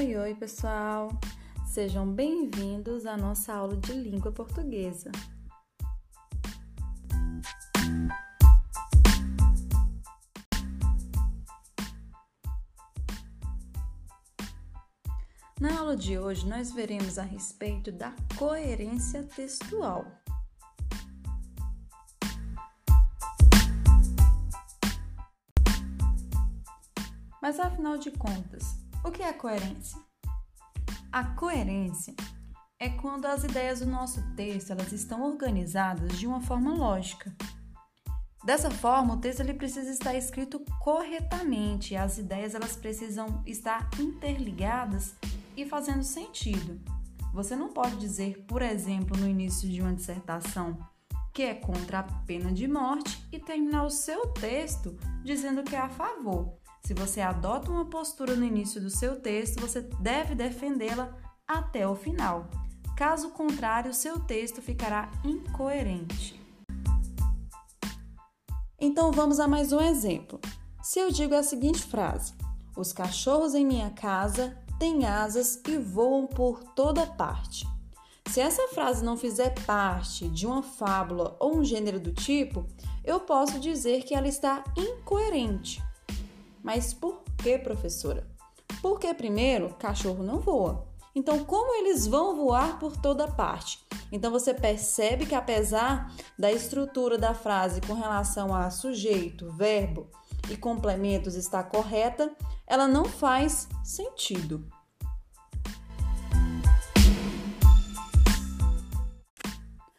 Oi, oi, pessoal! Sejam bem-vindos à nossa aula de língua portuguesa. Na aula de hoje, nós veremos a respeito da coerência textual. Mas afinal de contas, o que é coerência? A coerência é quando as ideias do nosso texto elas estão organizadas de uma forma lógica. Dessa forma, o texto ele precisa estar escrito corretamente, as ideias elas precisam estar interligadas e fazendo sentido. Você não pode dizer, por exemplo, no início de uma dissertação que é contra a pena de morte e terminar o seu texto dizendo que é a favor. Se você adota uma postura no início do seu texto, você deve defendê-la até o final. Caso contrário, seu texto ficará incoerente. Então vamos a mais um exemplo. Se eu digo a seguinte frase: Os cachorros em minha casa têm asas e voam por toda parte. Se essa frase não fizer parte de uma fábula ou um gênero do tipo, eu posso dizer que ela está incoerente. Mas por que, professora? Porque, primeiro, cachorro não voa. Então, como eles vão voar por toda parte? Então, você percebe que, apesar da estrutura da frase com relação a sujeito, verbo e complementos estar correta, ela não faz sentido.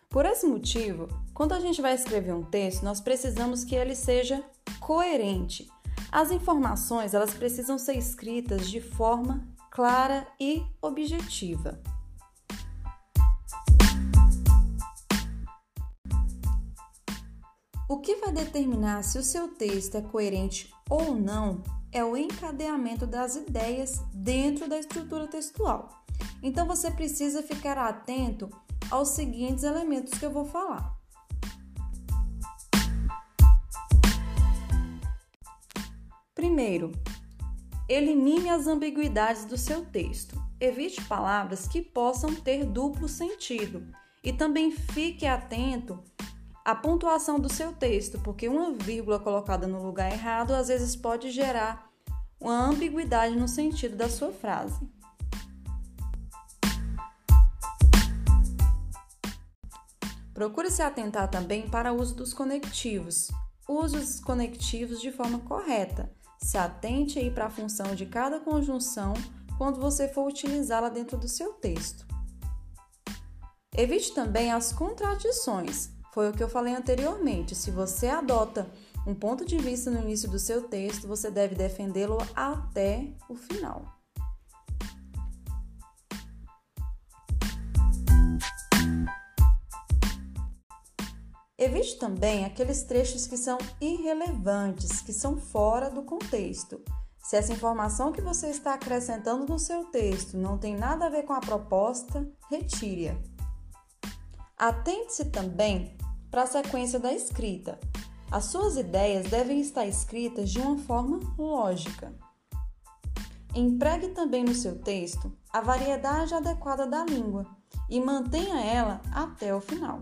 Por esse motivo, quando a gente vai escrever um texto, nós precisamos que ele seja coerente. As informações elas precisam ser escritas de forma clara e objetiva. O que vai determinar se o seu texto é coerente ou não é o encadeamento das ideias dentro da estrutura textual. Então você precisa ficar atento aos seguintes elementos que eu vou falar. Primeiro, elimine as ambiguidades do seu texto. Evite palavras que possam ter duplo sentido e também fique atento à pontuação do seu texto, porque uma vírgula colocada no lugar errado às vezes pode gerar uma ambiguidade no sentido da sua frase. Procure se atentar também para o uso dos conectivos. Use os conectivos de forma correta se atente aí para a função de cada conjunção quando você for utilizá-la dentro do seu texto. Evite também as contradições. Foi o que eu falei anteriormente. Se você adota um ponto de vista no início do seu texto, você deve defendê-lo até o final. Evite também aqueles trechos que são irrelevantes, que são fora do contexto. Se essa informação que você está acrescentando no seu texto não tem nada a ver com a proposta, retire-a. Atente-se também para a sequência da escrita. As suas ideias devem estar escritas de uma forma lógica. Empregue também no seu texto a variedade adequada da língua e mantenha ela até o final.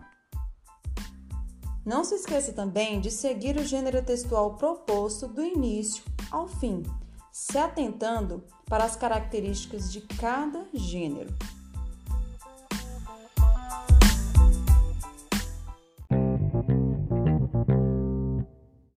Não se esqueça também de seguir o gênero textual proposto do início ao fim, se atentando para as características de cada gênero.